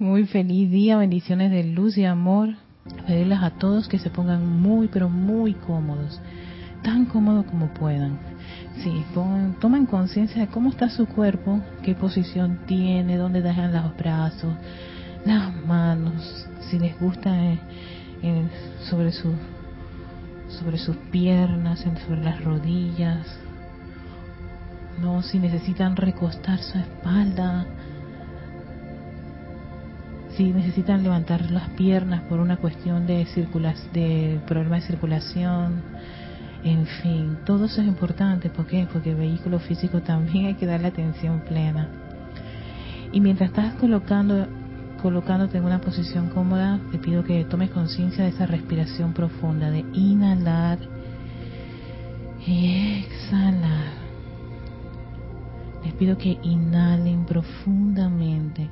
Muy feliz día, bendiciones de luz y amor. Pedirles a todos que se pongan muy, pero muy cómodos, tan cómodos como puedan. Sí, tomen conciencia de cómo está su cuerpo, qué posición tiene, dónde dejan los brazos, las manos, si les gusta eh, eh, sobre sus sobre sus piernas, sobre las rodillas, no si necesitan recostar su espalda, si necesitan levantar las piernas por una cuestión de, de problema de circulación, en fin, todo eso es importante. ¿Por qué? Porque el vehículo físico también hay que darle atención plena. Y mientras estás colocando, colocándote en una posición cómoda, te pido que tomes conciencia de esa respiración profunda, de inhalar y exhalar. Les pido que inhalen profundamente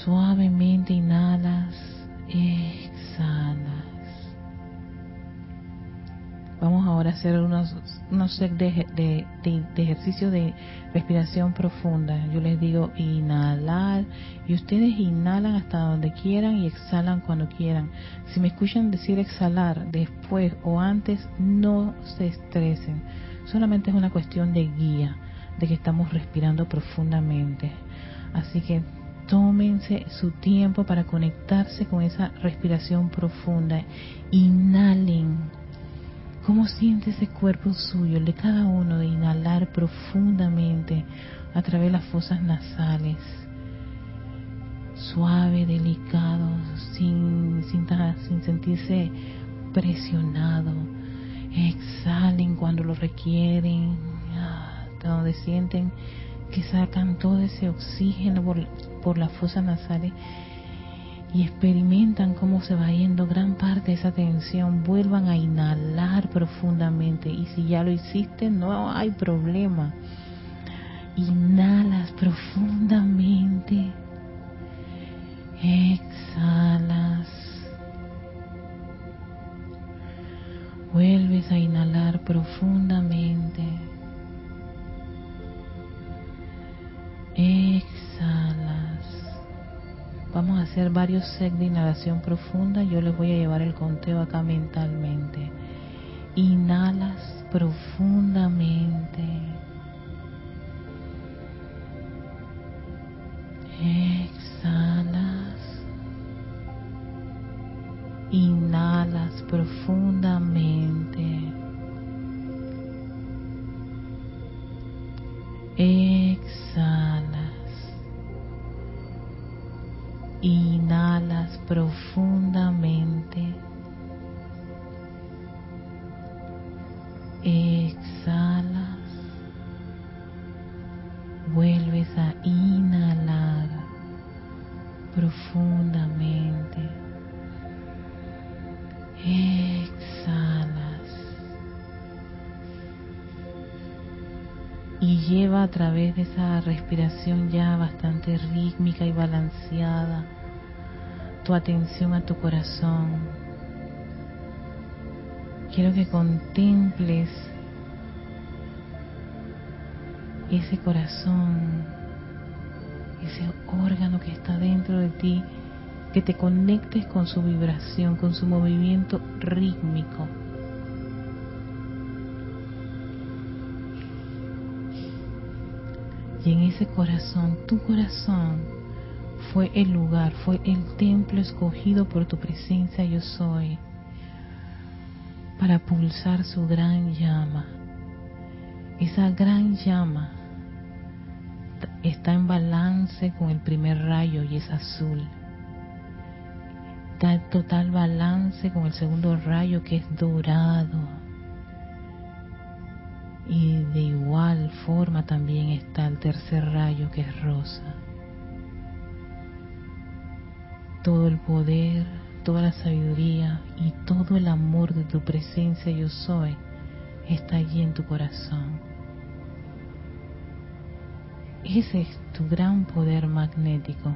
Suavemente inhalas, exhalas. Vamos ahora a hacer unos, unos de, de, de, ejercicio de respiración profunda. Yo les digo inhalar y ustedes inhalan hasta donde quieran y exhalan cuando quieran. Si me escuchan decir exhalar después o antes, no se estresen. Solamente es una cuestión de guía, de que estamos respirando profundamente. Así que tómense su tiempo para conectarse con esa respiración profunda. Inhalen. ¿Cómo siente ese cuerpo suyo, el de cada uno, de inhalar profundamente a través de las fosas nasales? Suave, delicado, sin, sin, sin sentirse presionado. Exhalen cuando lo requieren, hasta donde sienten que sacan todo ese oxígeno por, por las fosas nasales y experimentan cómo se va yendo gran parte de esa tensión, vuelvan a inhalar profundamente y si ya lo hiciste no hay problema. Inhalas profundamente, exhalas, vuelves a inhalar profundamente. Exhalas. Vamos a hacer varios sets de inhalación profunda. Yo les voy a llevar el conteo acá mentalmente. Inhalas profundamente. Exhalas. Inhalas profundamente. Exhalas. Inhalas profundamente. Esa respiración ya bastante rítmica y balanceada tu atención a tu corazón. Quiero que contemples ese corazón, ese órgano que está dentro de ti, que te conectes con su vibración, con su movimiento rítmico Y en ese corazón, tu corazón, fue el lugar, fue el templo escogido por tu presencia yo soy para pulsar su gran llama. Esa gran llama está en balance con el primer rayo y es azul. Está en total balance con el segundo rayo que es dorado y de igual forma también está el tercer rayo que es rosa. Todo el poder, toda la sabiduría y todo el amor de tu presencia yo soy está allí en tu corazón. Ese es tu gran poder magnético.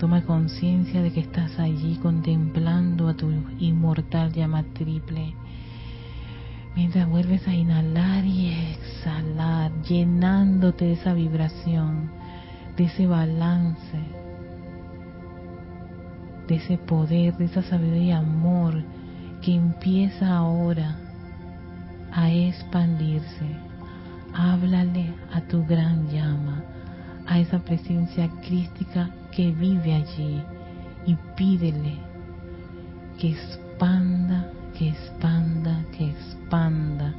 Toma conciencia de que estás allí contemplando a tu inmortal llama triple. Mientras vuelves a inhalar y exhalar, llenándote de esa vibración, de ese balance, de ese poder, de esa sabiduría y amor que empieza ahora a expandirse. Háblale a tu gran llama, a esa presencia crística que vive allí y pídele que expanda, que expanda, que expanda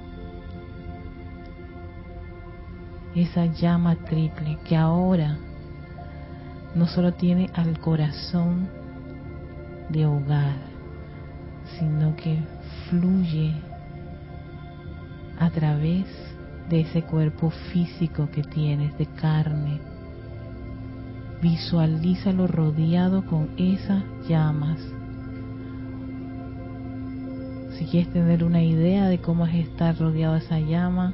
esa llama triple que ahora no solo tiene al corazón de hogar, sino que fluye a través de ese cuerpo físico que tienes de carne Visualízalo rodeado con esas llamas. Si quieres tener una idea de cómo es estar rodeado de esa llama,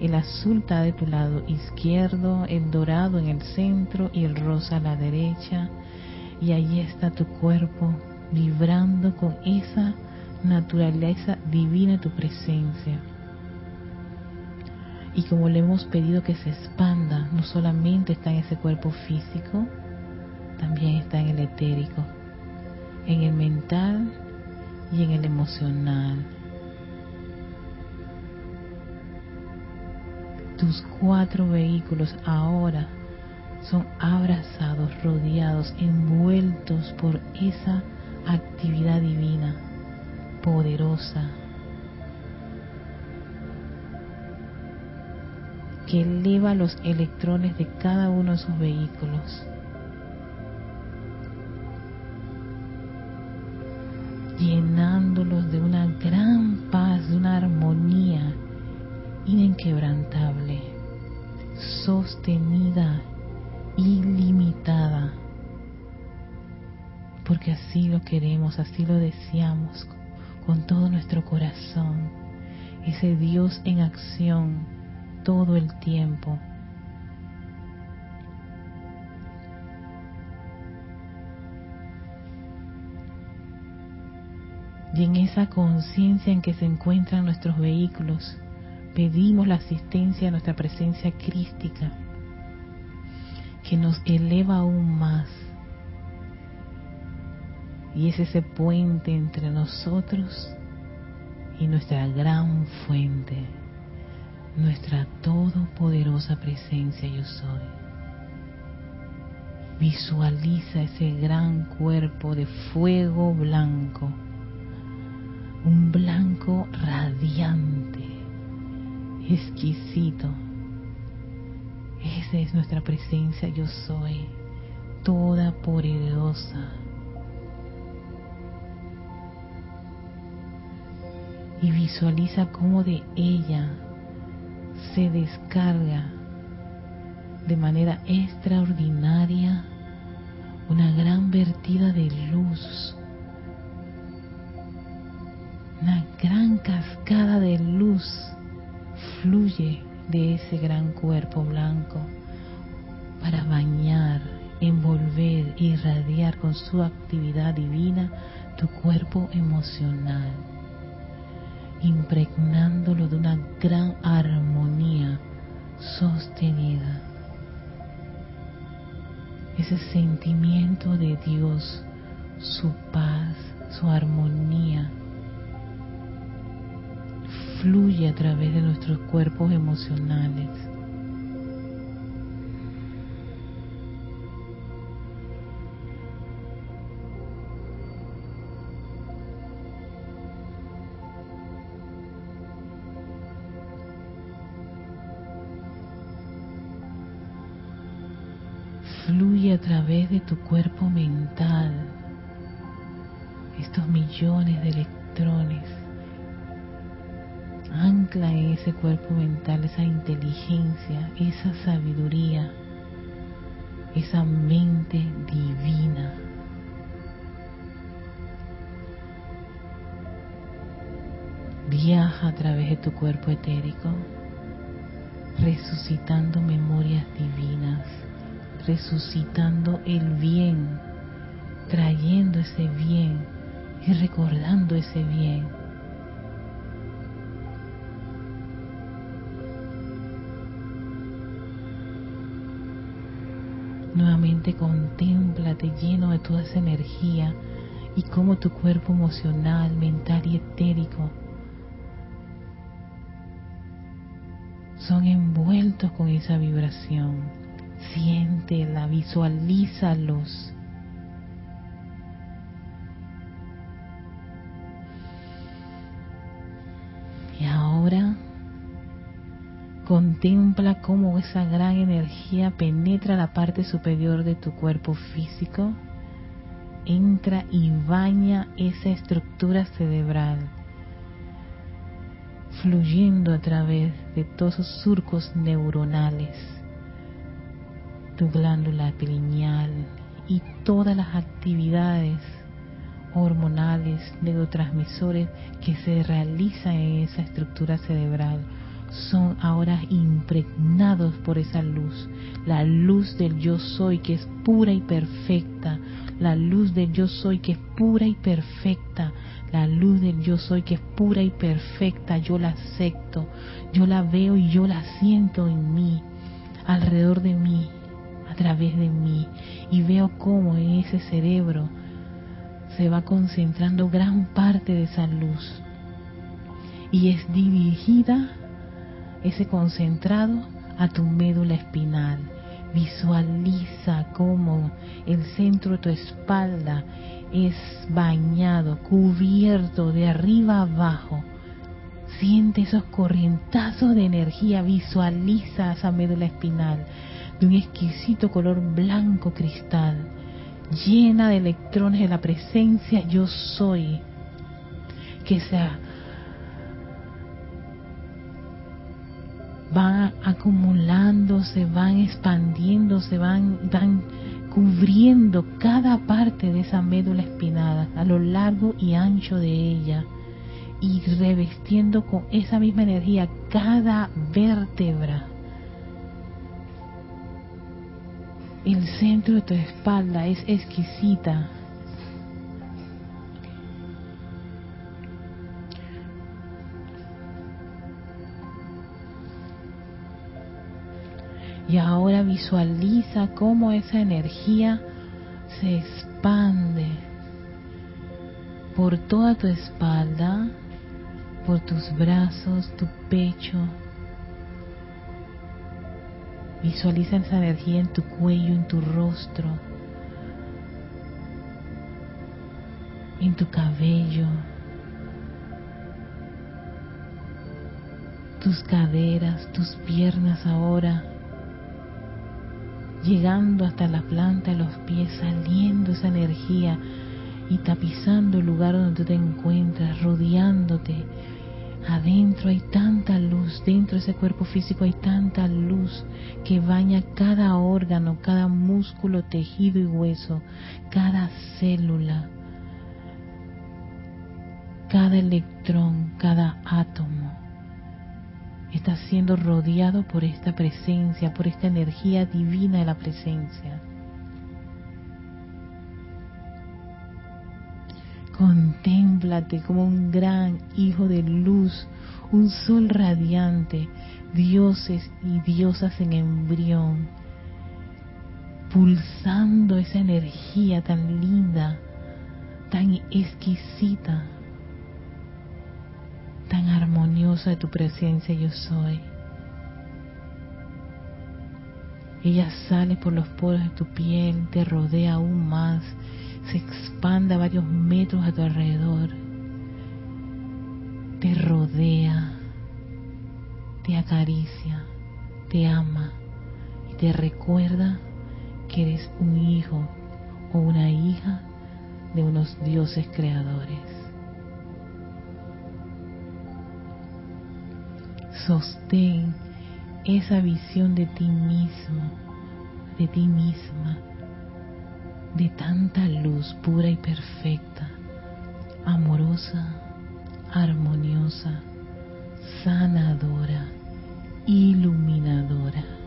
el azul está de tu lado izquierdo, el dorado en el centro y el rosa a la derecha. Y ahí está tu cuerpo vibrando con esa naturaleza divina tu presencia. Y como le hemos pedido que se expanda, no solamente está en ese cuerpo físico, también está en el etérico, en el mental y en el emocional. Tus cuatro vehículos ahora son abrazados, rodeados, envueltos por esa actividad divina, poderosa, que eleva los electrones de cada uno de sus vehículos. llenándolos de una gran paz, de una armonía inquebrantable, sostenida, ilimitada, porque así lo queremos, así lo deseamos con todo nuestro corazón, ese Dios en acción todo el tiempo. Y en esa conciencia en que se encuentran nuestros vehículos, pedimos la asistencia de nuestra presencia crística, que nos eleva aún más. Y es ese puente entre nosotros y nuestra gran fuente nuestra todopoderosa presencia yo soy. Visualiza ese gran cuerpo de fuego blanco, un blanco radiante, exquisito. Esa es nuestra presencia yo soy, toda poderosa. Y visualiza cómo de ella se descarga de manera extraordinaria una gran vertida de luz, una gran cascada de luz fluye de ese gran cuerpo blanco para bañar, envolver, irradiar con su actividad divina tu cuerpo emocional impregnándolo de una gran armonía sostenida. Ese sentimiento de Dios, su paz, su armonía, fluye a través de nuestros cuerpos emocionales través de tu cuerpo mental, estos millones de electrones. Ancla en ese cuerpo mental esa inteligencia, esa sabiduría, esa mente divina. Viaja a través de tu cuerpo etérico, resucitando memorias divinas resucitando el bien trayendo ese bien y recordando ese bien. Nuevamente contémplate lleno de toda esa energía y cómo tu cuerpo emocional, mental y etérico son envueltos con esa vibración. Siéntela, visualízalos. Y ahora contempla cómo esa gran energía penetra la parte superior de tu cuerpo físico, entra y baña esa estructura cerebral fluyendo a través de todos esos surcos neuronales, tu glándula pineal y todas las actividades hormonales, neurotransmisores que se realizan en esa estructura cerebral son ahora impregnados por esa luz, la luz del yo soy que es pura y perfecta, la luz del yo soy que es pura y perfecta, la luz del yo soy que es pura y perfecta, yo la acepto, yo la veo y yo la siento en mí, alrededor de mí, través de mí, y veo cómo en ese cerebro se va concentrando gran parte de esa luz y es dirigida ese concentrado a tu médula espinal. Visualiza cómo el centro de tu espalda es bañado, cubierto de arriba abajo. Siente esos corrientazos de energía, visualiza esa médula espinal de un exquisito color blanco cristal, llena de electrones de la presencia yo soy, que se van acumulando, se van expandiendo, se van, van cubriendo cada parte de esa médula espinada a lo largo y ancho de ella y revestiendo con esa misma energía cada vértebra. El centro de tu espalda es exquisita. Y ahora visualiza cómo esa energía se expande por toda tu espalda, por tus brazos, tu pecho. Visualiza esa energía en tu cuello, en tu rostro, en tu cabello, tus caderas, tus piernas ahora llegando hasta la planta de los pies, saliendo esa energía y tapizando el lugar donde tú te encuentras, rodeándote. Adentro hay tanta luz, dentro de ese cuerpo físico hay tanta luz que baña cada órgano, cada músculo, tejido y hueso, cada célula, cada electrón, cada átomo está siendo rodeado por esta presencia, por esta energía divina de la presencia. Contémplate como un gran hijo de luz, un sol radiante, dioses y diosas en embrión, pulsando esa energía tan linda, tan exquisita tan armoniosa de tu presencia yo soy. Ella sale por los poros de tu piel, te rodea aún más, se expande a varios metros a tu alrededor, te rodea, te acaricia, te ama y te recuerda que eres un hijo o una hija de unos dioses creadores. sostén esa visión de ti mismo, de ti misma, de tanta luz pura y perfecta, amorosa, armoniosa, sanadora, iluminadora.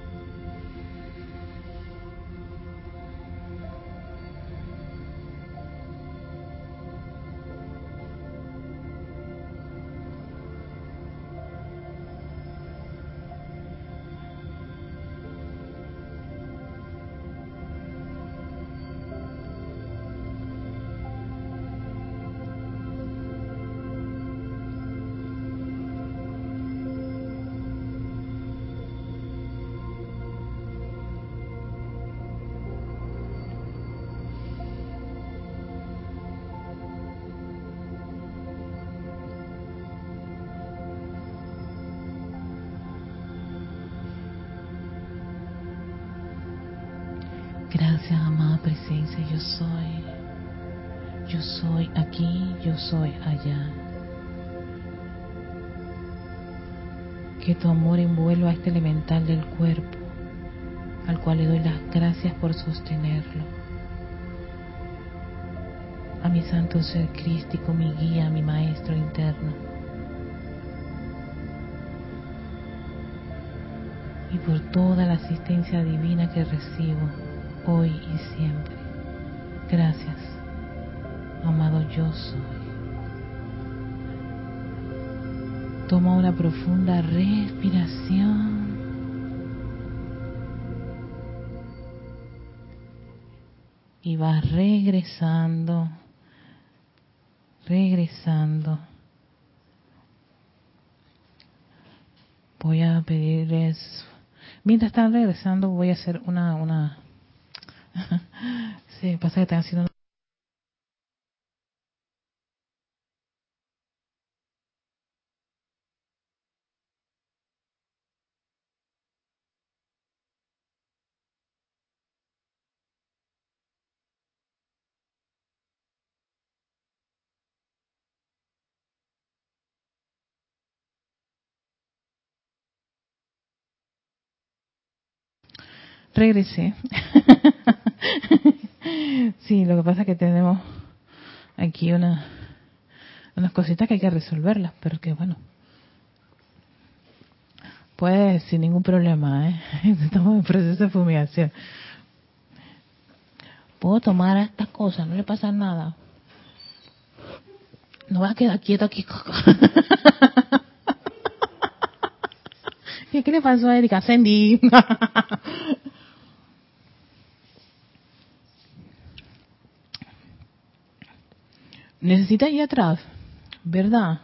Y por toda la asistencia divina que recibo hoy y siempre. Gracias, amado yo soy. Toma una profunda respiración. Y vas regresando, regresando. Voy a pedirles, mientras están regresando, voy a hacer una, una, sí, pasa que están haciendo regresé. sí, lo que pasa es que tenemos aquí una, unas cositas que hay que resolverlas, pero que bueno. Pues sin ningún problema, ¿eh? Estamos en proceso de fumigación. Puedo tomar estas cosas, no le pasa nada. No va a quedar quieto aquí. ¿Qué, le pasó a Erika? Sandy. Necesita ir atrás, ¿verdad?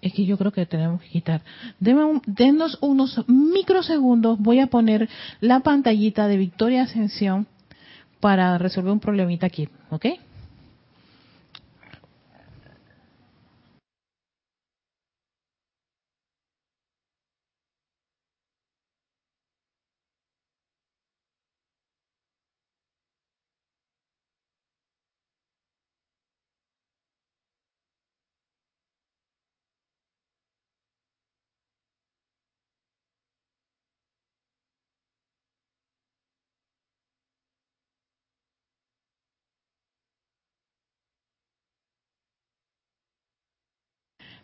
Es que yo creo que tenemos que quitar. denos unos microsegundos. Voy a poner la pantallita de Victoria Ascensión para resolver un problemita aquí, ¿ok?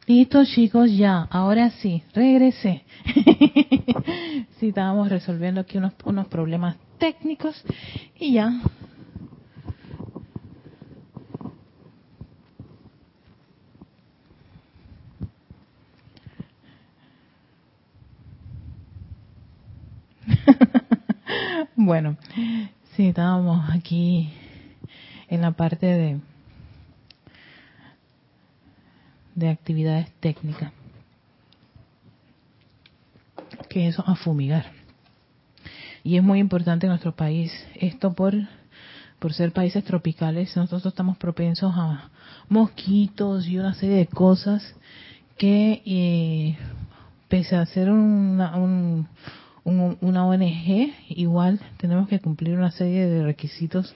Listo chicos, ya, ahora sí, regresé. sí, estábamos resolviendo aquí unos, unos problemas técnicos y ya. bueno, sí, estábamos aquí en la parte de de actividades técnicas, que eso a fumigar. Y es muy importante en nuestro país esto por por ser países tropicales, nosotros estamos propensos a mosquitos y una serie de cosas que, eh, pese a ser una, una ONG, igual tenemos que cumplir una serie de requisitos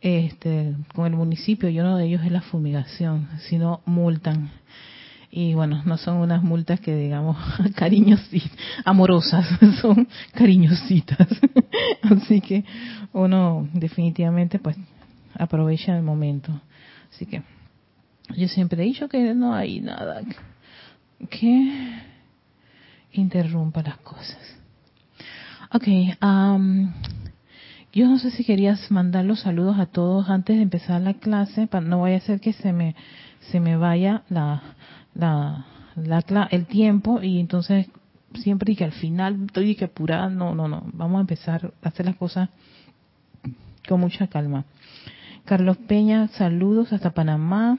este, con el municipio y uno de ellos es la fumigación, si no multan. Y bueno, no son unas multas que digamos cariñositas, amorosas, son cariñositas. Así que uno definitivamente pues aprovecha el momento. Así que yo siempre he dicho que no hay nada que interrumpa las cosas. Ok, um, yo no sé si querías mandar los saludos a todos antes de empezar la clase, para no vaya a ser que se me se me vaya la, la, la, el tiempo y entonces siempre y que al final estoy que apurada, no, no, no, vamos a empezar a hacer las cosas con mucha calma. Carlos Peña, saludos hasta Panamá.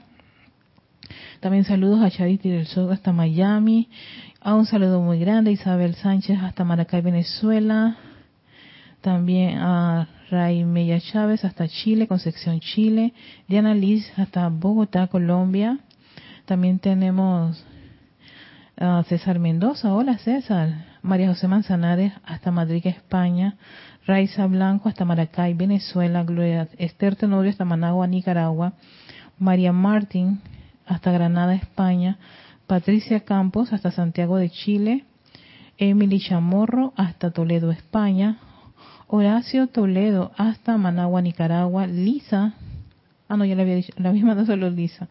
También saludos a Charity del Sol hasta Miami. A un saludo muy grande Isabel Sánchez hasta Maracay, Venezuela también a Ray Mella Chávez hasta Chile, Concepción, Chile, Diana Liz hasta Bogotá, Colombia. También tenemos a César Mendoza, hola César, María José Manzanares hasta Madrid, España, Raiza Blanco hasta Maracay, Venezuela, Gloria Esther Tenorio hasta Managua, Nicaragua, María Martín hasta Granada, España, Patricia Campos hasta Santiago de Chile, Emily Chamorro hasta Toledo, España, Horacio Toledo hasta Managua, Nicaragua, Lisa, ah no, ya le había dicho, la misma no solo Lisa,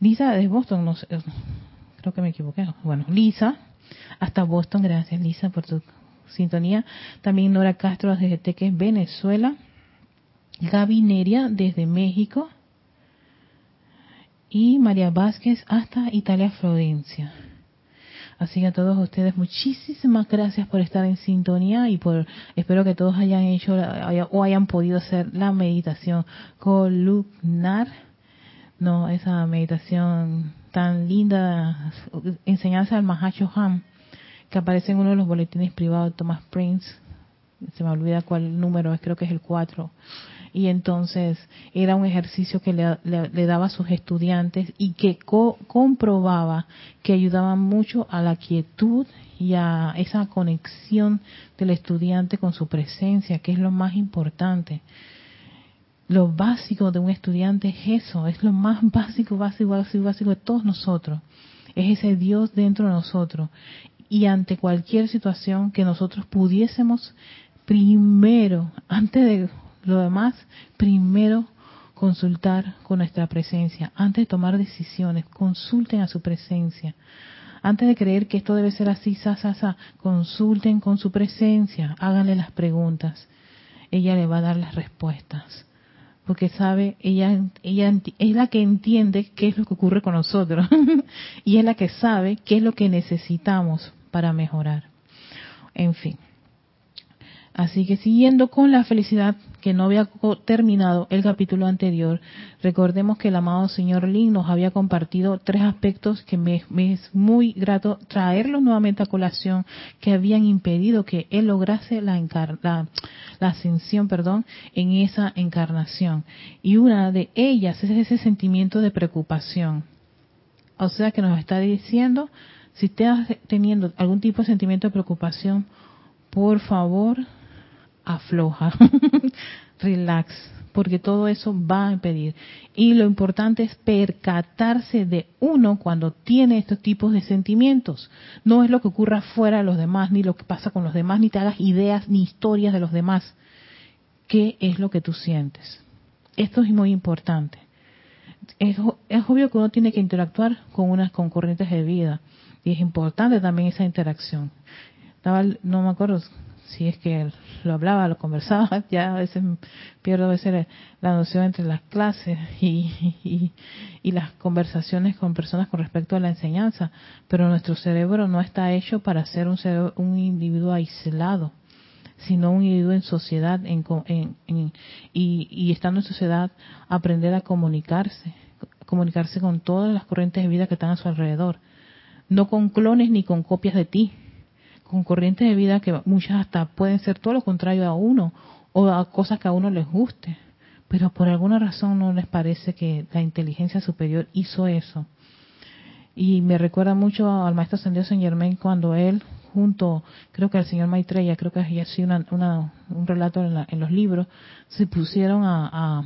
Lisa de Boston, no sé, creo que me equivoqué, bueno, Lisa, hasta Boston, gracias Lisa por tu sintonía, también Nora Castro desde Teques, Venezuela, Gaby Neria desde México, y María Vázquez hasta Italia, Florencia. Así que a todos ustedes muchísimas gracias por estar en sintonía y por espero que todos hayan hecho o hayan podido hacer la meditación columnar, no esa meditación tan linda, enseñanza al Mahacho Ham que aparece en uno de los boletines privados de Thomas Prince. Se me olvida cuál número es, creo que es el 4 y entonces era un ejercicio que le, daba a sus estudiantes y que comprobaba que ayudaba mucho a la quietud y a esa conexión del estudiante con su presencia, que es lo más importante. Lo básico de un estudiante es eso, es lo más básico, básico, básico, básico de todos nosotros. Es ese Dios dentro de nosotros. Y ante cualquier situación que nosotros pudiésemos primero, antes de lo demás, primero consultar con nuestra presencia. Antes de tomar decisiones, consulten a su presencia. Antes de creer que esto debe ser así, sa, sa, sa, consulten con su presencia, háganle las preguntas. Ella le va a dar las respuestas. Porque sabe, ella, ella es la que entiende qué es lo que ocurre con nosotros. y es la que sabe qué es lo que necesitamos para mejorar. En fin. Así que siguiendo con la felicidad que no había terminado el capítulo anterior, recordemos que el amado señor Lin nos había compartido tres aspectos que me, es muy grato traerlos nuevamente a colación, que habían impedido que él lograse la, la, la ascensión perdón, en esa encarnación. Y una de ellas es ese sentimiento de preocupación. O sea que nos está diciendo, si estás teniendo algún tipo de sentimiento de preocupación, por favor, afloja, relax, porque todo eso va a impedir. Y lo importante es percatarse de uno cuando tiene estos tipos de sentimientos. No es lo que ocurra fuera de los demás, ni lo que pasa con los demás, ni te hagas ideas ni historias de los demás. ¿Qué es lo que tú sientes? Esto es muy importante. Es, obvio que uno tiene que interactuar con unas concurrentes de vida y es importante también esa interacción. no me acuerdo si es que lo hablaba, lo conversaba, ya a veces pierdo a veces la noción entre las clases y, y, las conversaciones con personas con respecto a la enseñanza, pero nuestro cerebro no está hecho para ser un, un individuo aislado, sino un individuo en sociedad en, en, y, y estando en sociedad aprender a comunicarse, comunicarse con todas las corrientes de vida que están a su alrededor, no con clones ni con copias de ti, con corrientes de vida que muchas hasta pueden ser todo lo contrario a uno o a cosas que a uno les guste, pero por alguna razón no les parece que la inteligencia superior hizo eso. Y me recuerda mucho al maestro ascendido Saint Germain cuando él junto, creo que al señor Maitreya, creo que es así una, un relato en, los libros, se pusieron a, a,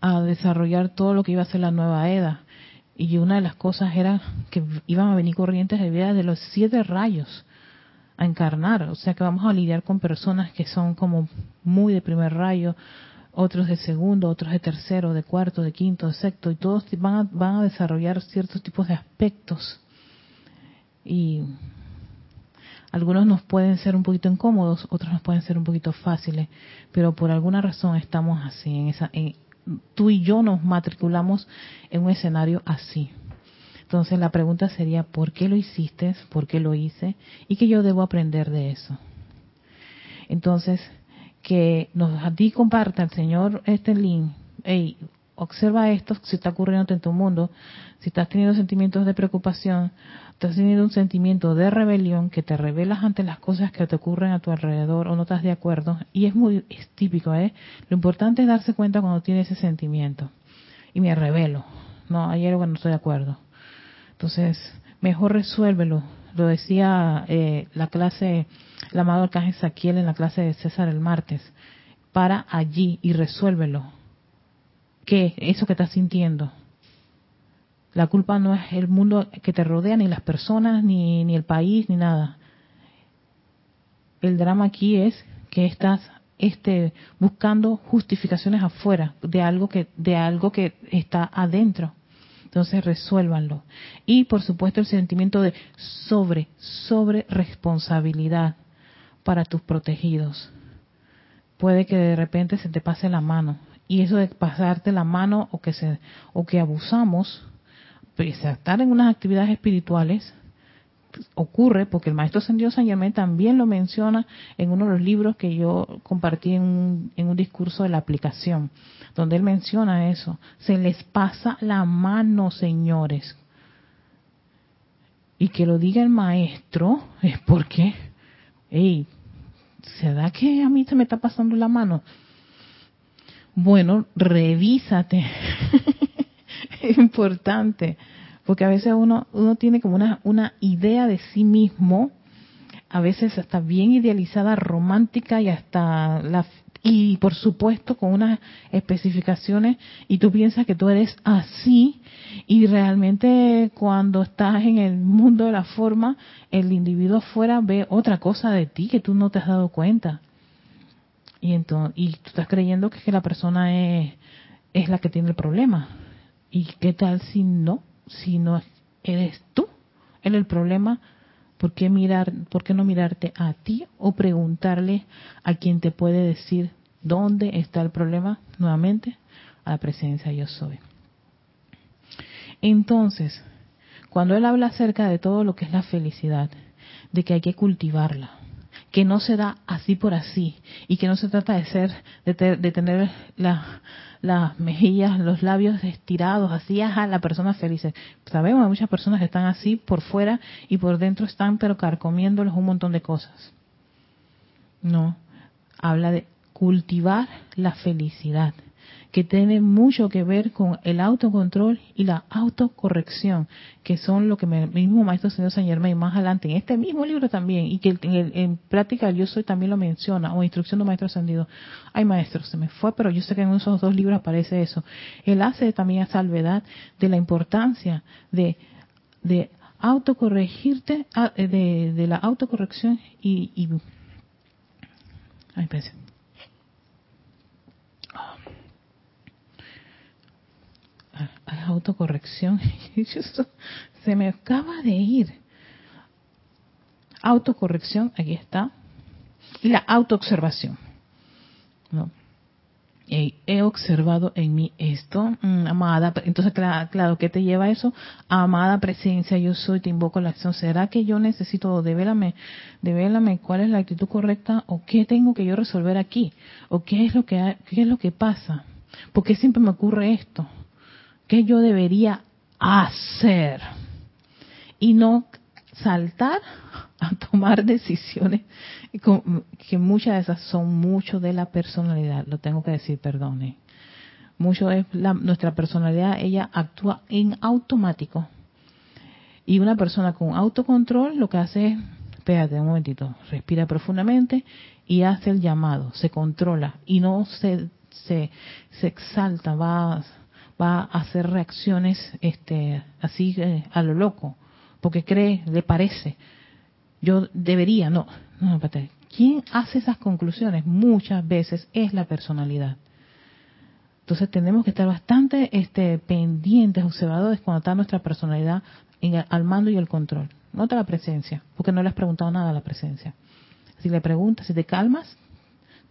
a desarrollar todo lo que iba a ser la nueva edad y una de las cosas era que iban a venir corrientes de vida de los siete rayos a encarnar, o sea que vamos a lidiar con personas que son como muy de primer rayo, otros de segundo, otros de tercero, de cuarto, de quinto, de sexto, y todos van a, van a desarrollar ciertos tipos de aspectos. Y algunos nos pueden ser un poquito incómodos, otros nos pueden ser un poquito fáciles, pero por alguna razón estamos así, en esa, tú y yo nos matriculamos en un escenario así. Entonces la pregunta sería, ¿por qué lo hiciste? ¿Por qué lo hice? ¿Y qué yo debo aprender de eso? Entonces, que nos a ti comparta el Señor este observa esto si está ocurriendo en tu mundo, si estás teniendo sentimientos de preocupación, estás teniendo un sentimiento de rebelión que te revelas ante las cosas que te ocurren a tu alrededor o no estás de acuerdo y es muy es típico eh lo importante es darse cuenta cuando tiene ese sentimiento. Y me revelo no algo que no estoy de acuerdo. Entonces mejor resuélvelo. Lo decía eh, la clase, el amado Arcángel Saquiel en la clase de César el martes, para allí y resuélvelo. ¿Qué? Eso que estás sintiendo. La culpa no es el mundo que te rodea, ni las personas, ni, ni el país, ni nada. El drama aquí es que estás este, buscando justificaciones afuera de algo que de algo que está adentro. Entonces resuélvanlo. Y por supuesto el sentimiento de sobre, sobre responsabilidad para tus protegidos. Puede que de repente se te pase la mano. Y eso de pasarte la mano o que se, o que abusamos, estar en unas actividades espirituales, ocurre porque el maestro Sendido San Germán también lo menciona en uno de los libros que yo compartí en un, en un discurso de la aplicación, donde él menciona eso. Se les pasa la mano, señores. Y que lo diga el maestro es porque, hey, ¿se da que a mí se me está pasando la mano? Bueno, revísate. es importante porque a veces uno, uno tiene como una, idea de sí mismo, a veces hasta bien idealizada, romántica y hasta la y por supuesto con unas especificaciones y tú piensas que tú eres así y realmente cuando estás en el mundo de la forma el individuo afuera ve otra cosa de ti que tú no te has dado cuenta y entonces y tú estás creyendo que, que la persona es es la que tiene el problema y qué tal si no si no eres tú en el problema, ¿por qué, mirar, ¿por qué no mirarte a ti o preguntarle a quien te puede decir dónde está el problema? Nuevamente, a la presencia yo soy. Entonces, cuando él habla acerca de todo lo que es la felicidad, de que hay que cultivarla, que no se da así por así y que no se trata de ser, de, de tener la, las mejillas, los labios estirados, así, ajá, la persona feliz. Sabemos, hay muchas personas que están así por fuera y por dentro están, pero carcomiéndoles un montón de cosas. No, habla de cultivar la felicidad que tiene mucho que ver con el autocontrol y la autocorrección, que son lo que el mismo maestro señor San Germain más adelante en este mismo libro también, y que en, en práctica yo soy también lo menciona, o instrucción de maestro ascendido. Ay maestro, se me fue, pero yo sé que en esos dos libros aparece eso. Él hace también a salvedad de la importancia de, de autocorregirte, ah, de, de la autocorrección y, y ay, pensé hay autocorrección. Se me acaba de ir. Autocorrección, aquí está. Y la autoobservación. ¿no? he observado en mí esto, mm, amada, entonces claro, ¿qué te lleva a eso? Amada presencia, yo soy, te invoco la acción. ¿Será que yo necesito, devélame, devélame cuál es la actitud correcta o qué tengo que yo resolver aquí? ¿O qué es lo que, qué es lo que pasa? ¿Por qué siempre me ocurre esto? ¿Qué yo debería hacer? Y no saltar a tomar decisiones que muchas de esas son mucho de la personalidad, lo tengo que decir, perdone. Mucho es nuestra personalidad, ella actúa en automático. Y una persona con autocontrol lo que hace es, espérate un momentito, respira profundamente y hace el llamado, se controla y no se, se, se exalta, va va a hacer reacciones este, así eh, a lo loco, porque cree, le parece. Yo debería, no, no, espérate. ¿Quién hace esas conclusiones? Muchas veces es la personalidad. Entonces tenemos que estar bastante este, pendientes, observadores cuando está nuestra personalidad al mando y el control. Nota la presencia, porque no le has preguntado nada a la presencia. Si le preguntas, si te calmas,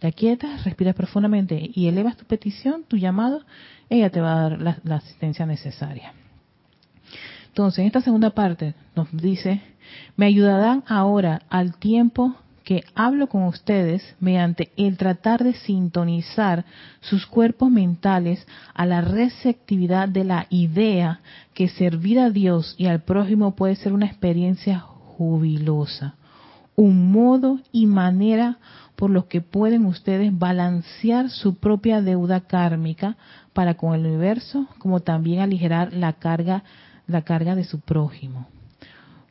te aquietas, respiras profundamente y elevas tu petición, tu llamado, ella te va a dar la, asistencia necesaria. Entonces, en esta segunda parte nos dice, me ayudarán ahora al tiempo que hablo con ustedes mediante el tratar de sintonizar sus cuerpos mentales a la receptividad de la idea que servir a Dios y al prójimo puede ser una experiencia jubilosa, un modo y manera por los que pueden ustedes balancear su propia deuda kármica para con el universo, como también aligerar la carga, la carga de su prójimo.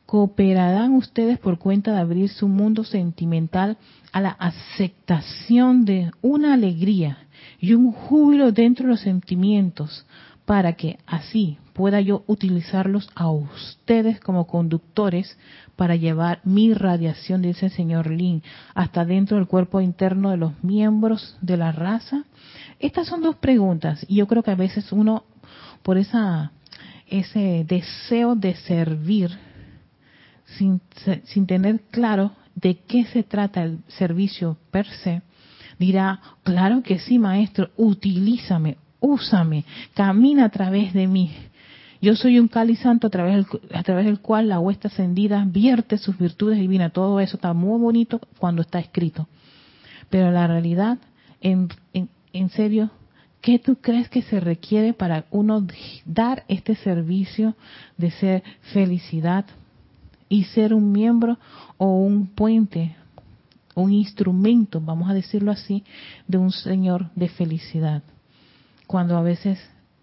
cooperarán ustedes por cuenta de abrir su mundo sentimental a la aceptación de una alegría y un júbilo dentro de los sentimientos para que así pueda yo utilizarlos a ustedes como conductores para llevar mi radiación, dice el señor Lin, hasta dentro del cuerpo interno de los miembros de la raza? Estas son dos preguntas y yo creo que a veces uno, por esa ese deseo de servir, sin, sin tener claro de qué se trata el servicio per se, dirá, claro que sí, maestro, utilízame, úsame, camina a través de mí. Yo soy un cáliz santo a través, del, a través del cual la huesta ascendida vierte sus virtudes divinas. Todo eso está muy bonito cuando está escrito. Pero la realidad, en, en, en serio, ¿qué tú crees que se requiere para uno dar este servicio de ser felicidad y ser un miembro o un puente, un instrumento, vamos a decirlo así, de un Señor de felicidad? Cuando a veces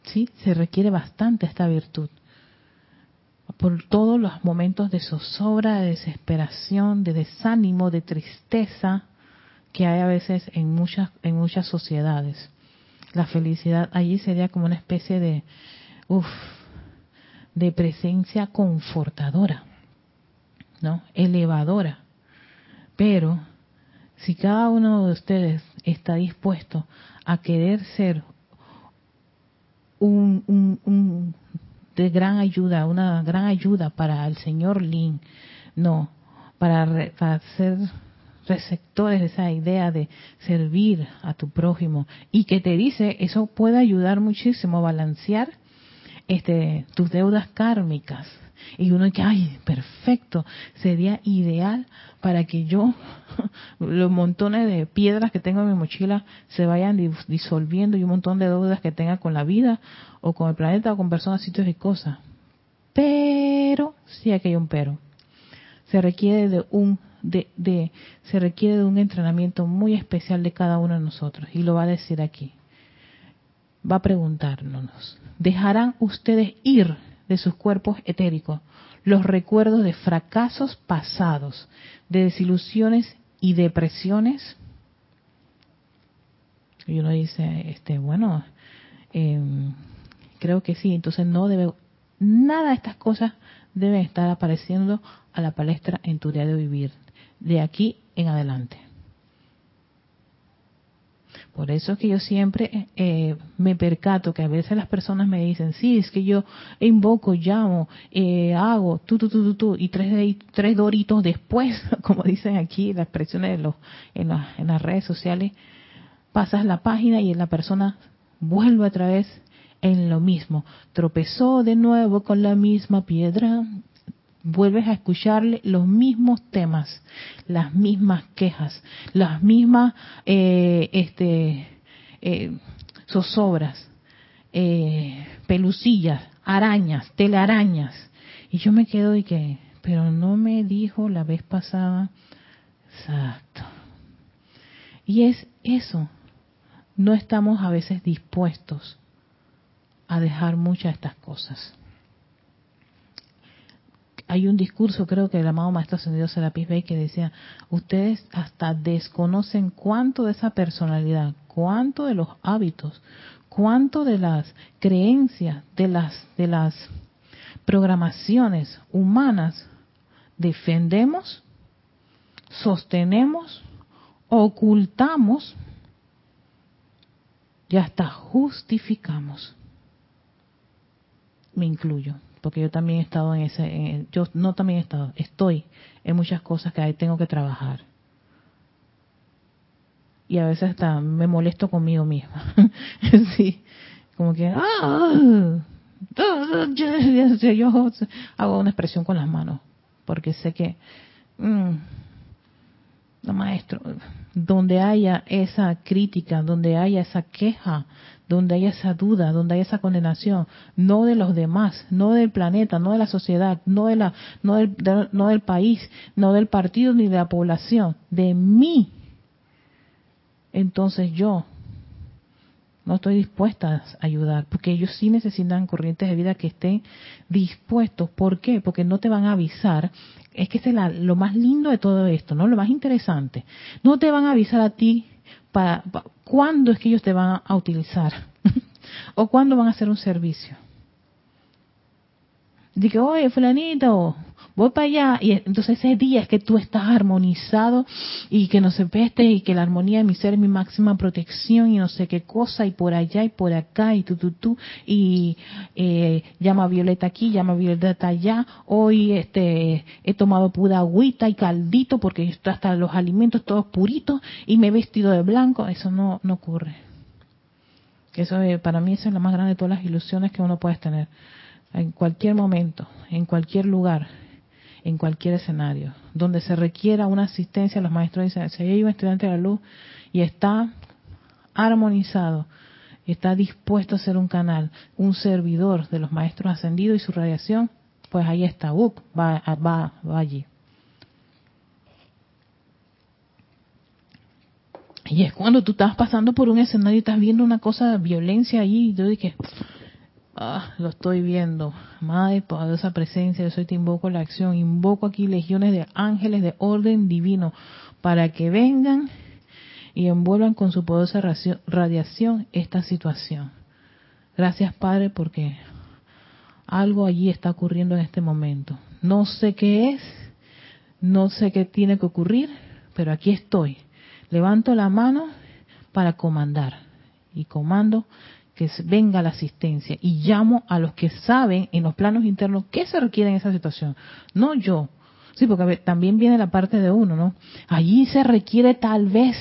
sí se requiere bastante esta virtud por todos los momentos de zozobra, de desesperación, de desánimo, de tristeza que hay a veces en muchas en muchas sociedades. La felicidad allí sería como una especie de uf, de presencia confortadora, ¿no? Elevadora. Pero si cada uno de ustedes está dispuesto a querer ser un, un, un, de gran ayuda, una gran ayuda para el señor Lin, no, para, para ser receptores de esa idea de servir a tu prójimo. Y que te dice eso puede ayudar muchísimo a balancear este tus deudas kármicas. Y uno que ay perfecto sería ideal para que yo los montones de piedras que tengo en mi mochila se vayan disolviendo y un montón de deudas que tenga con la vida o con el planeta o con personas sitios y cosas pero sí aquí hay un pero. Se requiere de un de, de, se requiere de un entrenamiento muy especial de cada uno de nosotros y lo va a decir aquí. Va a preguntarnos, ¿dejarán ustedes ir de sus cuerpos etéricos los recuerdos de fracasos pasados, de desilusiones y depresiones? Y uno dice, este, bueno, eh, creo que sí, entonces no debe, nada de estas cosas deben estar apareciendo a la palestra en tu día de vivir de aquí en adelante. Por eso es que yo siempre eh, me percato que a veces las personas me dicen, sí, es que yo invoco, llamo, eh, hago, tú, tú, tú, tú, tú, y tres, tres doritos después, como dicen aquí las expresiones de los, en, en las redes sociales, pasas la página y la persona vuelve otra vez en lo mismo. Tropezó de nuevo con la misma piedra, vuelves a escucharle los mismos temas, las mismas quejas, las mismas eh, este, eh, zozobras, eh, pelucillas, arañas, telarañas. Y yo me quedo y que, pero no me dijo la vez pasada, exacto. Y es eso, no estamos a veces dispuestos a dejar muchas de estas cosas hay un discurso, creo que el amado Maestro Ascendido Serapis Bey, que decía, ustedes hasta desconocen cuánto de esa personalidad, cuánto de los hábitos, cuánto de las creencias, de las, de las programaciones humanas defendemos, sostenemos, ocultamos y hasta justificamos. Me incluyo porque yo también he estado en ese, yo no también he estado, estoy en muchas cosas que ahí tengo que trabajar. Y a veces hasta me molesto conmigo misma. sí, como que, ah, yo hago una expresión con las manos, porque sé que, mm, no maestro, donde haya esa crítica, donde haya esa queja, donde haya esa duda, donde haya esa condenación, no de los demás, no del planeta, no de la sociedad, no de la, no del, no del país, no del partido ni de la población, de mí. Entonces yo no estoy dispuesta a ayudar, porque ellos sí necesitan corrientes de vida que estén dispuestos. ¿Por qué? Porque no te van a avisar. Es que es lo más lindo de todo esto, ¿no? Lo más interesante. No te van a avisar a ti para, cuándo es que ellos te van a utilizar o cuándo van a hacer un servicio. Dice, oye, fulanito, voy para allá. Y entonces ese día es que tú estás armonizado y que no se peste y que la armonía de mi ser es mi máxima protección y no sé qué cosa y por allá y por acá y tú, tú, tú. Y eh, llama Violeta aquí, llama Violeta allá. Hoy este he tomado pura agüita y caldito porque hasta los alimentos todos puritos y me he vestido de blanco. Eso no, no ocurre. Eso eh, para mí es la más grande de todas las ilusiones que uno puede tener. En cualquier momento, en cualquier lugar, en cualquier escenario, donde se requiera una asistencia, los maestros dicen, si hay un estudiante de la luz y está armonizado, está dispuesto a ser un canal, un servidor de los maestros ascendidos y su radiación, pues ahí está, up, va, va, va allí. Y es cuando tú estás pasando por un escenario y estás viendo una cosa de violencia ahí, y yo dije, Ah, lo estoy viendo. Madre esa presencia, yo soy te invoco la acción. Invoco aquí legiones de ángeles de orden divino para que vengan y envuelvan con su poderosa radiación esta situación. Gracias, Padre, porque algo allí está ocurriendo en este momento. No sé qué es, no sé qué tiene que ocurrir, pero aquí estoy. Levanto la mano para comandar y comando que venga la asistencia y llamo a los que saben en los planos internos qué se requiere en esa situación, no yo. Sí, porque también viene la parte de uno, ¿no? Allí se requiere tal vez.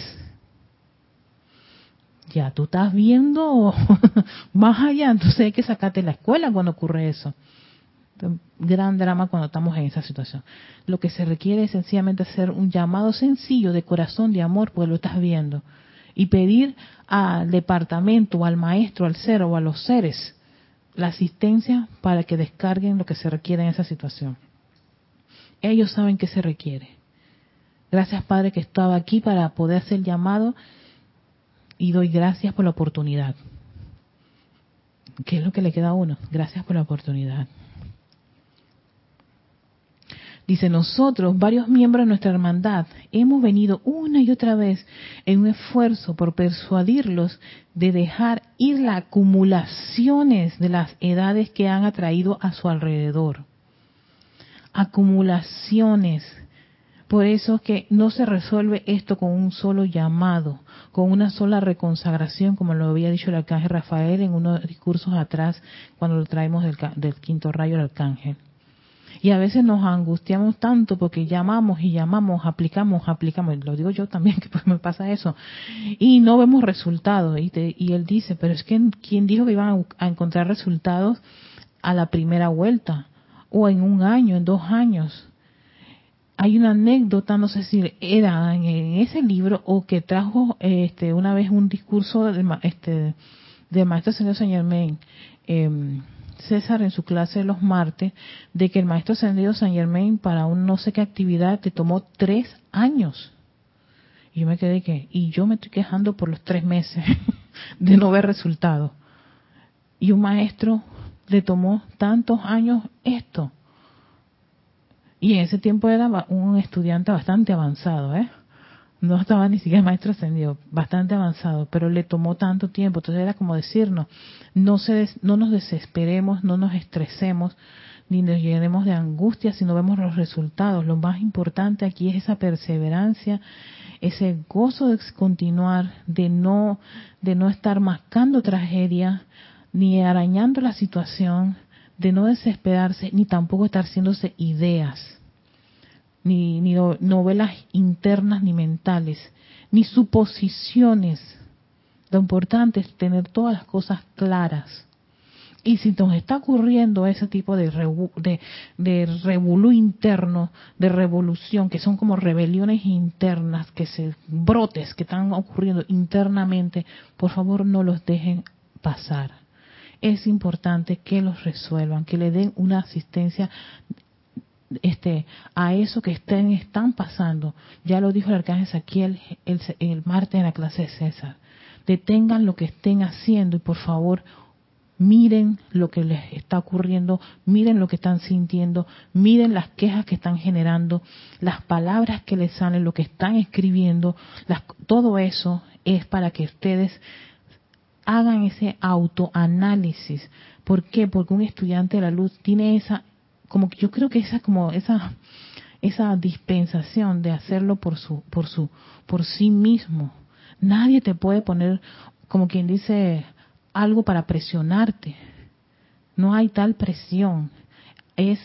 Ya, tú estás viendo más allá, entonces hay que sacarte la escuela cuando ocurre eso. Gran drama cuando estamos en esa situación. Lo que se requiere es sencillamente hacer un llamado sencillo de corazón, de amor, porque lo estás viendo y pedir al departamento, al maestro, al ser o a los seres la asistencia para que descarguen lo que se requiere en esa situación. Ellos saben qué se requiere. Gracias Padre que estaba aquí para poder hacer llamado y doy gracias por la oportunidad. ¿Qué es lo que le queda a uno? Gracias por la oportunidad. Dice, nosotros, varios miembros de nuestra hermandad, hemos venido una y otra vez en un esfuerzo por persuadirlos de dejar ir las acumulaciones de las edades que han atraído a su alrededor. Acumulaciones. Por eso es que no se resuelve esto con un solo llamado, con una sola reconsagración, como lo había dicho el arcángel Rafael en unos discursos atrás, cuando lo traemos del, del quinto rayo del arcángel y a veces nos angustiamos tanto porque llamamos y llamamos, aplicamos, aplicamos. Lo digo yo también, que pues me pasa eso. Y no vemos resultados. Y, y él dice, pero es que ¿quién dijo que iban a, encontrar resultados a la primera vuelta? O en un año, en dos años. Hay una anécdota, no sé si era en, ese libro o que trajo este, una vez un discurso del, este, del maestro señor Señor Men. Eh, César en su clase de los martes de que el maestro ascendido San Germain para un no sé qué actividad te tomó tres años. Y yo me quedé que, y yo me estoy quejando por los tres meses de no ver resultados. Y un maestro le tomó tantos años esto. Y en ese tiempo era un estudiante bastante avanzado, ¿eh? No estaba ni siquiera maestro ascendido, bastante avanzado, pero le tomó tanto tiempo. Entonces era como decirnos, no, se no nos desesperemos, no nos estresemos, ni nos llenemos de angustia si no vemos los resultados. Lo más importante aquí es esa perseverancia, ese gozo de continuar, de no, de no estar mascando tragedia, ni arañando la situación, de no desesperarse, ni tampoco estar haciéndose ideas ni, ni novelas internas ni mentales, ni suposiciones. Lo importante es tener todas las cosas claras. Y si nos está ocurriendo ese tipo de, de, de revolú interno, de revolución, que son como rebeliones internas, que se brotes que están ocurriendo internamente, por favor no los dejen pasar. Es importante que los resuelvan, que le den una asistencia este, a eso que estén, están pasando. Ya lo dijo el arcángel Saquiel el, el martes en la clase de César. detengan lo que estén haciendo y por favor miren lo que les está ocurriendo, miren lo que están sintiendo, miren las quejas que están generando, las palabras que les salen, lo que están escribiendo, todo eso es para que ustedes hagan ese autoanálisis. ¿Por qué? Porque un estudiante de la luz tiene esa, como yo creo que esa como esa esa dispensación de hacerlo por su por su por sí mismo. Nadie te puede poner como quien dice algo para presionarte. No hay tal presión. Es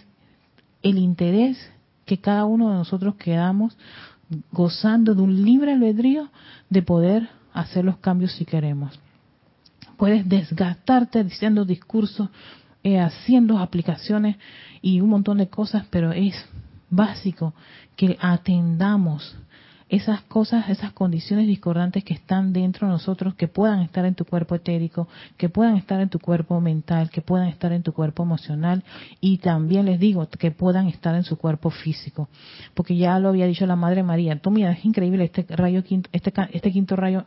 el interés que cada uno de nosotros quedamos gozando de un libre albedrío de poder hacer los cambios si queremos. Puedes desgastarte diciendo discursos, eh, haciendo aplicaciones y un montón de cosas, pero es básico que atendamos esas cosas, esas condiciones discordantes que están dentro de nosotros, que puedan estar en tu cuerpo etérico, que puedan estar en tu cuerpo mental, que puedan estar en tu cuerpo emocional y también les digo que puedan estar en su cuerpo físico. Porque ya lo había dicho la Madre María, tú mira, es increíble, este rayo quinto, este, este quinto rayo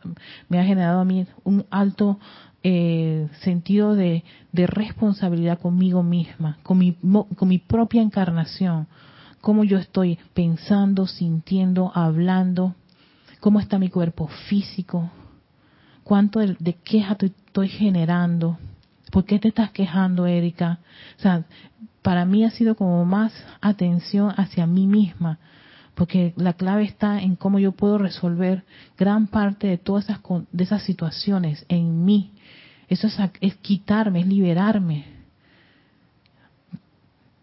me ha generado a mí un alto eh, sentido de, de responsabilidad conmigo misma, con mi, con mi propia encarnación cómo yo estoy pensando, sintiendo, hablando, cómo está mi cuerpo físico, cuánto de, queja estoy, generando, por qué te estás quejando, Erika. O sea, para mí ha sido como más atención hacia mí misma, porque la clave está en cómo yo puedo resolver gran parte de todas esas, de esas situaciones en mí. Eso es, es quitarme, es liberarme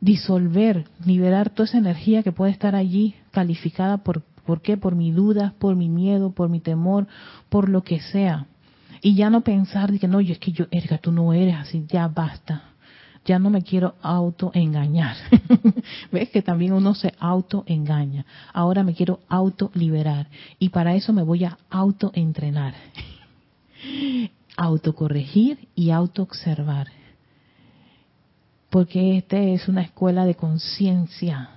disolver, liberar toda esa energía que puede estar allí calificada por, ¿por qué? Por mi duda, por mi miedo, por mi temor, por lo que sea. Y ya no pensar de que no, yo es que yo, Erika, tú no eres así, ya basta. Ya no me quiero autoengañar. ¿Ves que también uno se autoengaña? Ahora me quiero autoliberar. Y para eso me voy a autoentrenar. Autocorregir y autoobservar porque esta es una escuela de conciencia.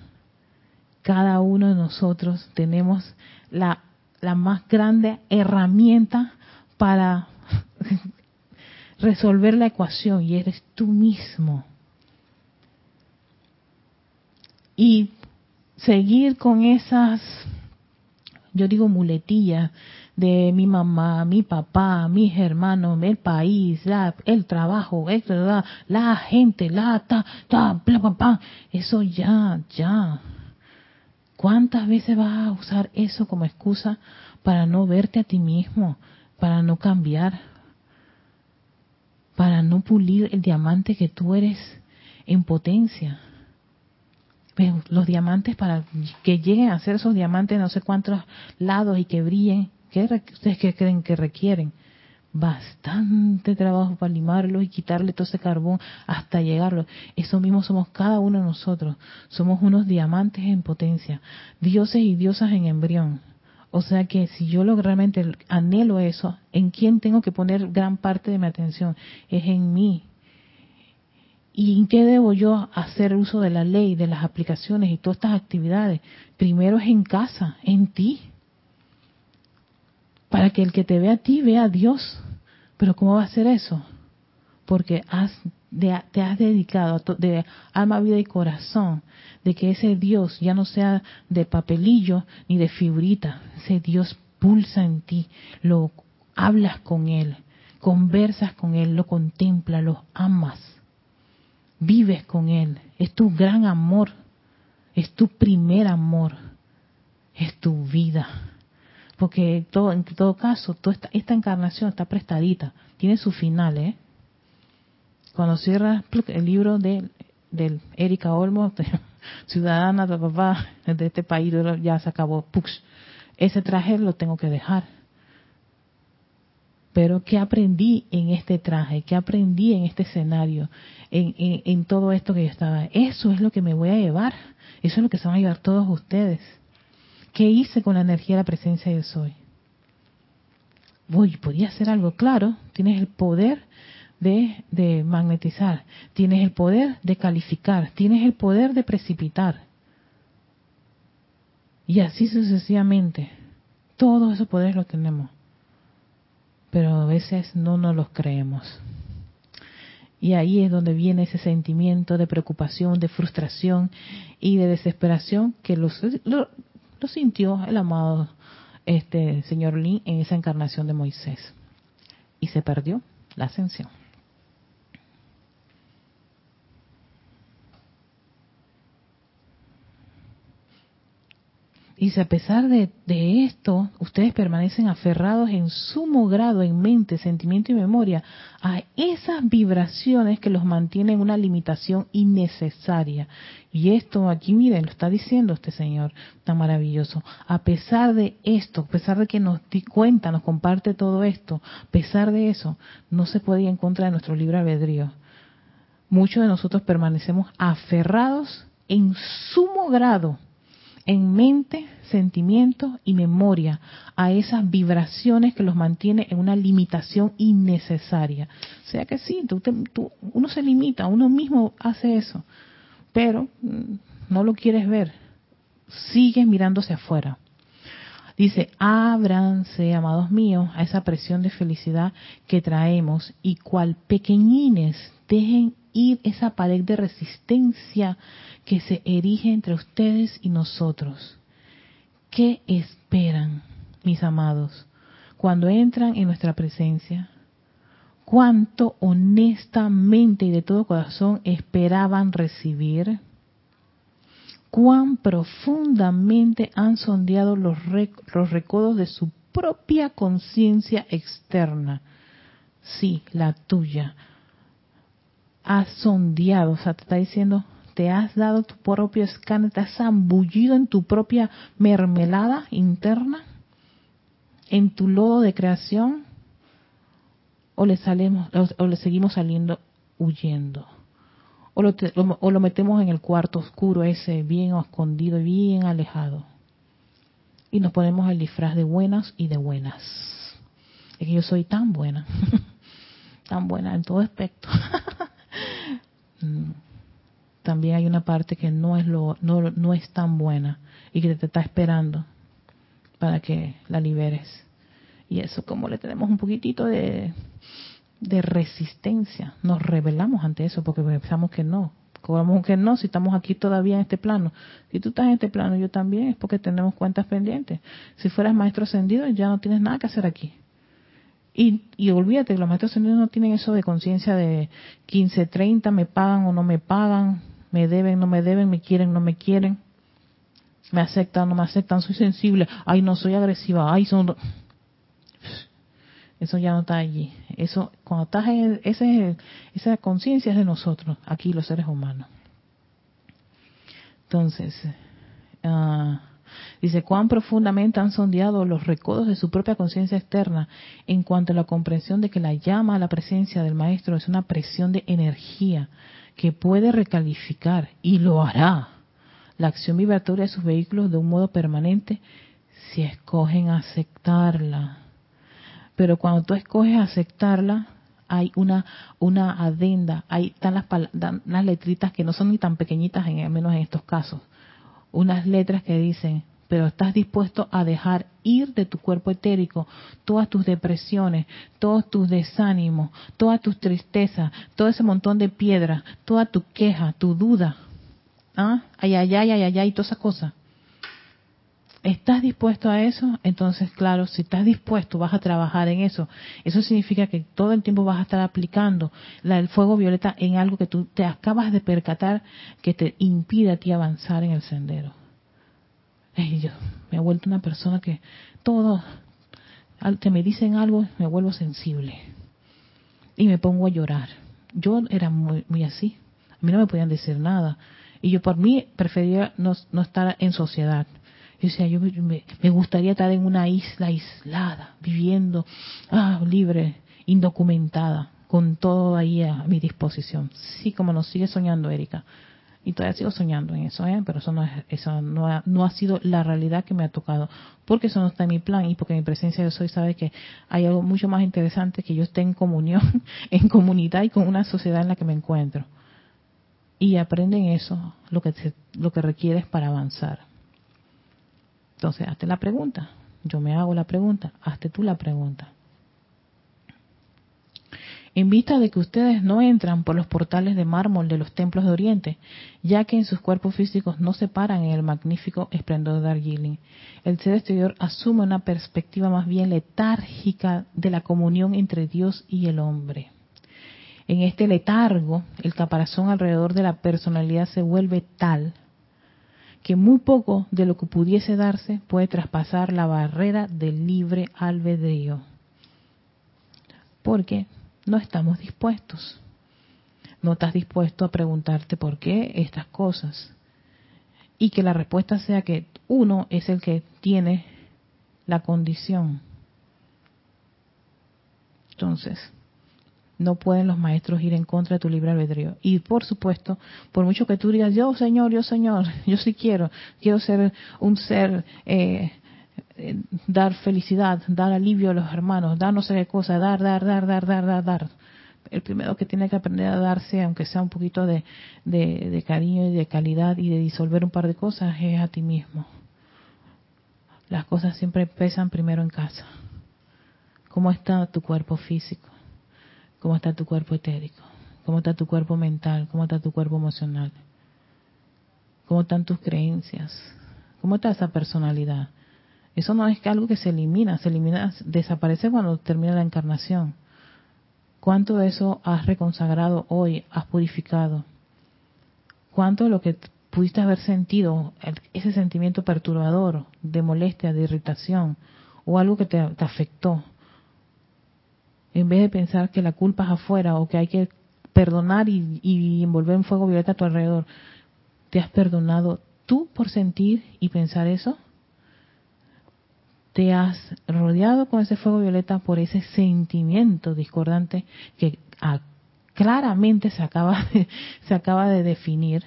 Cada uno de nosotros tenemos la, la más grande herramienta para resolver la ecuación y eres tú mismo. Y seguir con esas, yo digo muletillas, de mi mamá, mi papá, mis hermanos, el país, la, el trabajo, la, la gente, la ta, ta, bla, bla, bla. Eso ya, ya. ¿Cuántas veces vas a usar eso como excusa para no verte a ti mismo, para no cambiar, para no pulir el diamante que tú eres en potencia? los diamantes para que lleguen a ser esos diamantes no sé cuántos lados y que brillen ustedes qué creen que requieren? Bastante trabajo para limarlo y quitarle todo ese carbón hasta llegarlo. Eso mismo somos cada uno de nosotros. Somos unos diamantes en potencia, dioses y diosas en embrión. O sea que si yo lo, realmente anhelo eso, ¿en quién tengo que poner gran parte de mi atención? Es en mí. ¿Y en qué debo yo hacer uso de la ley, de las aplicaciones y todas estas actividades? Primero es en casa, en ti para que el que te ve a ti vea a Dios. Pero ¿cómo va a ser eso? Porque has, te has dedicado de alma, vida y corazón, de que ese Dios ya no sea de papelillo ni de figurita, ese Dios pulsa en ti, lo hablas con Él, conversas con Él, lo contemplas, lo amas, vives con Él, es tu gran amor, es tu primer amor, es tu vida porque todo, en todo caso, toda esta, encarnación está prestadita, tiene su final, ¿eh? Cuando cierras el libro de del Erika Olmo, ciudadana de papá de este país, ya se acabó. Ese traje lo tengo que dejar. Pero ¿qué aprendí en este traje? ¿Qué aprendí en este escenario? En, en, en todo esto que yo estaba. Eso es lo que me voy a llevar. Eso es lo que se van a llevar todos ustedes. ¿Qué hice con la energía de la presencia de soy? Voy, podía hacer algo, claro, tienes el poder de, de magnetizar, tienes el poder de calificar, tienes el poder de precipitar. Y así sucesivamente. Todos esos poderes los tenemos. pero a veces no nos los creemos. Y ahí es donde viene ese sentimiento de preocupación, de frustración y de desesperación que lo, lo sintió el amado este señor Lin en esa encarnación de Moisés. Y se perdió la ascensión. Dice, a pesar de, esto, ustedes permanecen aferrados en sumo grado en mente, sentimiento y memoria a esas vibraciones que los mantienen en una limitación innecesaria. Y esto aquí, miren, lo está diciendo este señor tan maravilloso. A pesar de esto, a pesar de que nos di cuenta, nos comparte todo esto, a pesar de eso, no se puede ir en contra de nuestro libre albedrío. Muchos de nosotros permanecemos aferrados en sumo grado en mente, sentimiento y memoria a esas vibraciones que los mantiene en una limitación innecesaria. O sea que sí, uno se limita, uno mismo hace eso, pero mm, no lo quieres ver, sigues mirándose afuera. Dice, ábranse, amados míos, a esa presión de felicidad que traemos y cual pequeñines dejen esa pared de resistencia que se erige entre ustedes y nosotros. ¿Qué esperan, mis amados, cuando entran en nuestra presencia? ¿Cuánto honestamente y de todo corazón esperaban recibir? ¿Cuán profundamente han sondeado los, los recodos de su propia conciencia externa? Sí, la tuya. Has sondeado, o sea, te está diciendo, te has dado tu propio escáner, te has zambullido en tu propia mermelada interna, en tu lodo de creación, o le, salimos, o le seguimos saliendo huyendo. O lo, o lo metemos en el cuarto oscuro ese, bien escondido, bien alejado. Y nos ponemos el disfraz de buenas y de buenas. Es que yo soy tan buena, tan buena en todo aspecto. Mm. También hay una parte que no es lo no, no es tan buena y que te está esperando para que la liberes. Y eso como le tenemos un poquitito de, de resistencia nos rebelamos ante eso porque pensamos que no como que no si estamos aquí todavía en este plano. Si tú estás en este plano yo también es porque tenemos cuentas pendientes. Si fueras maestro ascendido ya no tienes nada que hacer aquí y, y olvídate, los maestros ascendidos no tienen eso de conciencia de 15, 30, me pagan o no me pagan, me deben, no me deben, me quieren, no me quieren, me aceptan, no me aceptan, soy sensible, ay, no soy agresiva, ay, son... Eso ya no está allí. Eso, cuando estás en ese, esa conciencia es de nosotros, aquí los seres humanos. Entonces, uh, dice, cuán profundamente han sondeado los recodos de su propia conciencia externa en cuanto a la comprensión de que la llama a la presencia del Maestro es una presión de energía que puede recalificar y lo hará la acción vibratoria de sus vehículos de un modo permanente si escogen aceptarla. Pero cuando tú escoges aceptarla, hay una una adenda, hay están las, las letritas que no son ni tan pequeñitas, en, al menos en estos casos, unas letras que dicen pero estás dispuesto a dejar ir de tu cuerpo etérico todas tus depresiones, todos tus desánimos, todas tus tristezas, todo ese montón de piedras, toda tu queja, tu duda, ¿ah? ay, ay, ay, ay, ay, ay, todas esas cosas. ¿Estás dispuesto a eso? Entonces, claro, si estás dispuesto, vas a trabajar en eso. Eso significa que todo el tiempo vas a estar aplicando la, el fuego violeta en algo que tú te acabas de percatar que te impide a ti avanzar en el sendero yo me he vuelto una persona que todo, que me dicen algo, me vuelvo sensible. Y me pongo a llorar. Yo era muy, muy así. A mí no me podían decir nada. Y yo por mí prefería no estar en sociedad. Yo yo me, gustaría estar en una isla aislada, viviendo ah, libre, indocumentada, con todo ahí a mi disposición. Sí, como nos sigue soñando Erika y todavía sigo soñando en eso, ¿eh? pero eso no es, eso no ha, no ha sido la realidad que me ha tocado, porque eso no está en mi plan y porque mi presencia de soy sabe que hay algo mucho más interesante que yo esté en comunión, en comunidad y con una sociedad en la que me encuentro. Y aprenden eso, lo que lo que requieres para avanzar. Entonces, hazte la pregunta. Yo me hago la pregunta, hazte tú la pregunta. en vista de que ustedes no entran por los portales de mármol de los templos de Oriente, ya que en sus cuerpos físicos no se paran en el magnífico esplendor de Darjeeling. El ser exterior asume una perspectiva más bien letárgica de la comunión entre Dios y el hombre. En este letargo, el caparazón alrededor de la personalidad se vuelve tal que muy poco de lo que pudiese darse puede traspasar la barrera del libre albedrío. Porque no estamos dispuestos. No estás dispuesto a preguntarte por qué estas cosas. Y que la respuesta sea que uno es el que tiene la condición. Entonces, no pueden los maestros ir en contra de tu libre albedrío. Y por supuesto, por mucho que tú digas, yo Señor, yo Señor, yo sí quiero, quiero ser un ser, eh, eh, dar felicidad, dar alivio a los hermanos, dar no sé qué cosa, dar, dar, dar, dar, dar, dar, dar. El primero que tiene que aprender a darse, aunque sea un poquito de, de, de cariño y de calidad y de disolver un par de cosas, es a ti mismo. Las cosas siempre pesan primero en casa. ¿Cómo está tu cuerpo físico? ¿Cómo está tu cuerpo etérico? ¿Cómo está tu cuerpo mental? ¿Cómo está tu cuerpo emocional? ¿Cómo están tus creencias? ¿Cómo está esa personalidad? Eso no es algo que se elimina, se elimina, desaparece cuando termina la encarnación. ¿Cuánto de eso has reconsagrado hoy, has purificado? ¿Cuánto de lo que pudiste haber sentido, ese sentimiento perturbador, de molestia, de irritación, o algo que te, afectó, en vez de pensar que la culpa es afuera o que hay que perdonar y, envolver en fuego violeta a tu alrededor, ¿te has perdonado tú por sentir y pensar eso? te has rodeado con ese fuego violeta por ese sentimiento discordante que ah, claramente se acaba de, se acaba de definir.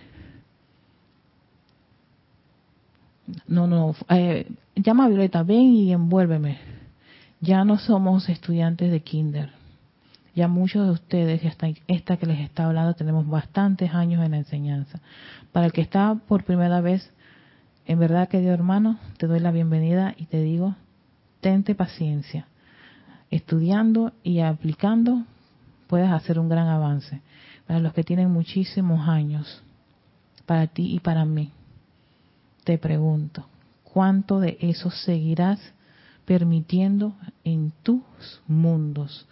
No, no, eh, llama a Violeta, ven y envuélveme. Ya no somos estudiantes de kinder. Ya muchos de ustedes, hasta esta que les está hablando, tenemos bastantes años en la enseñanza. Para el que está por primera vez, en verdad, querido hermano, te doy la bienvenida y te digo, tente paciencia. Estudiando y aplicando puedes hacer un gran avance. Para los que tienen muchísimos años, para ti y para mí, te pregunto, ¿cuánto de eso seguirás permitiendo en tus mundos?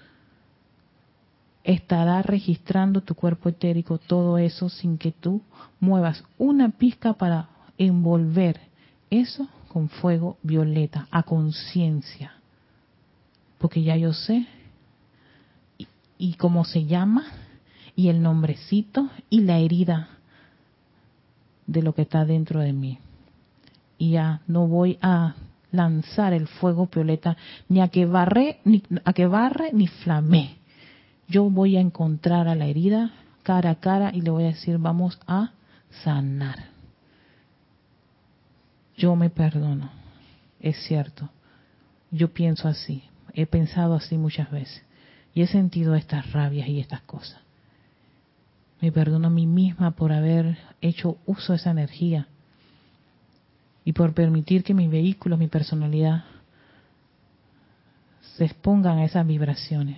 Estará registrando tu cuerpo etérico todo eso sin que tú muevas una pizca para envolver eso con fuego violeta, a conciencia. Porque ya yo sé y, y, cómo se llama y el nombrecito y la herida de lo que está dentro de mí. Y ya no voy a lanzar el fuego violeta ni a que barre ni a que barre ni flamé. Yo voy a encontrar a la herida cara a cara y le voy a decir, vamos a sanar yo me perdono. Es cierto. Yo pienso así. He pensado así muchas veces. Y he sentido estas rabias y estas cosas. Me perdono a mí misma por haber hecho uso de esa energía y por permitir que mi vehículo, mi personalidad, se expongan a esas vibraciones.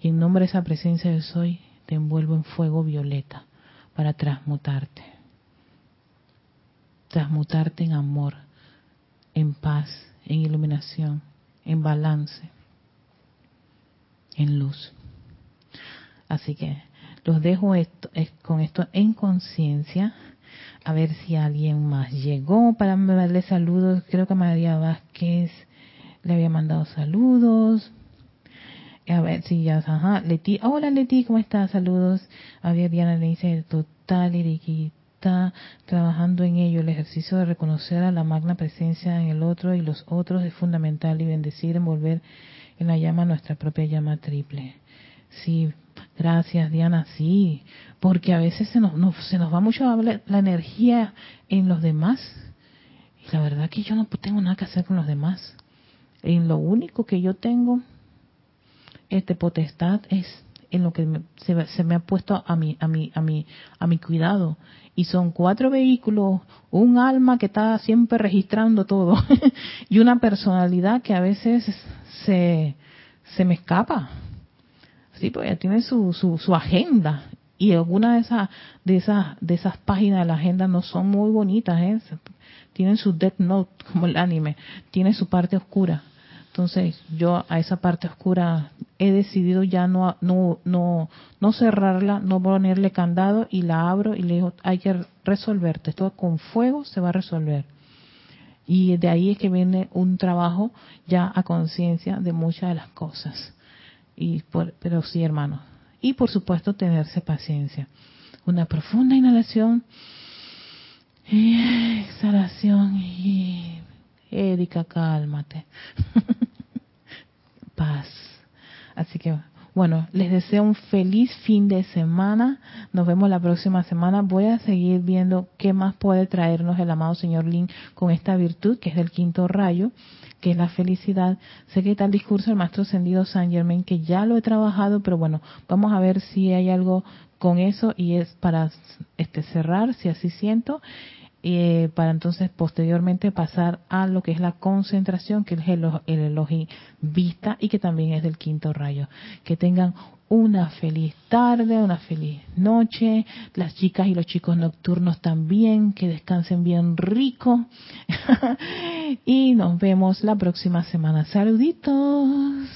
Y en nombre de esa presencia de soy, te envuelvo en fuego violeta para transmutarte transmutarte en amor, en paz, en iluminación, en balance, en luz. Así que los dejo esto, con esto en conciencia. A ver si alguien más llegó para darle saludos. Creo que María Vázquez le había mandado saludos. A ver si ya, ajá, Leti, hola Leti, ¿cómo estás? Saludos. A Diana le dice, total, está trabajando en ello. El ejercicio de reconocer a la magna presencia en el otro y los otros es fundamental y bendecir, envolver en la llama nuestra propia llama triple. Sí, gracias Diana, sí, porque a veces se nos, se nos va mucho la energía en los demás y la verdad que yo no tengo nada que hacer con los demás. En lo único que yo tengo este potestad es en lo que se, se, me ha puesto a mi a mi a mi a mi cuidado y son cuatro vehículos, un alma que está siempre registrando todo y una personalidad que a veces se, se me escapa. Sí, pues ella tiene su, su, su agenda y algunas de esas de esas de esas páginas de la agenda no son muy bonitas, ¿eh? tienen su death note como el anime, tiene su parte oscura. Entonces yo a esa parte oscura he decidido ya no no no no cerrarla, no ponerle candado y la abro y le digo hay que resolverte, esto con fuego se va a resolver. Y de ahí es que viene un trabajo ya a conciencia de muchas de las cosas. Y pero sí, hermano. Y por supuesto tenerse paciencia. Una profunda inhalación y exhalación y Erika, cálmate. Paz. Así que, bueno, les deseo un feliz fin de semana. Nos vemos la próxima semana. Voy a seguir viendo qué más puede traernos el amado señor Lin con esta virtud, que es del quinto rayo, que es la felicidad. Sé que está el discurso del maestro ascendido San Germain, que ya lo he trabajado, pero bueno, vamos a ver si hay algo con eso y es para este cerrar, si así siento eh, para entonces posteriormente pasar a lo que es la concentración, que es el, el vista y que también es del quinto rayo. Que tengan una feliz tarde, una feliz noche, las chicas y los chicos nocturnos también, que descansen bien rico y nos vemos la próxima semana. Saluditos.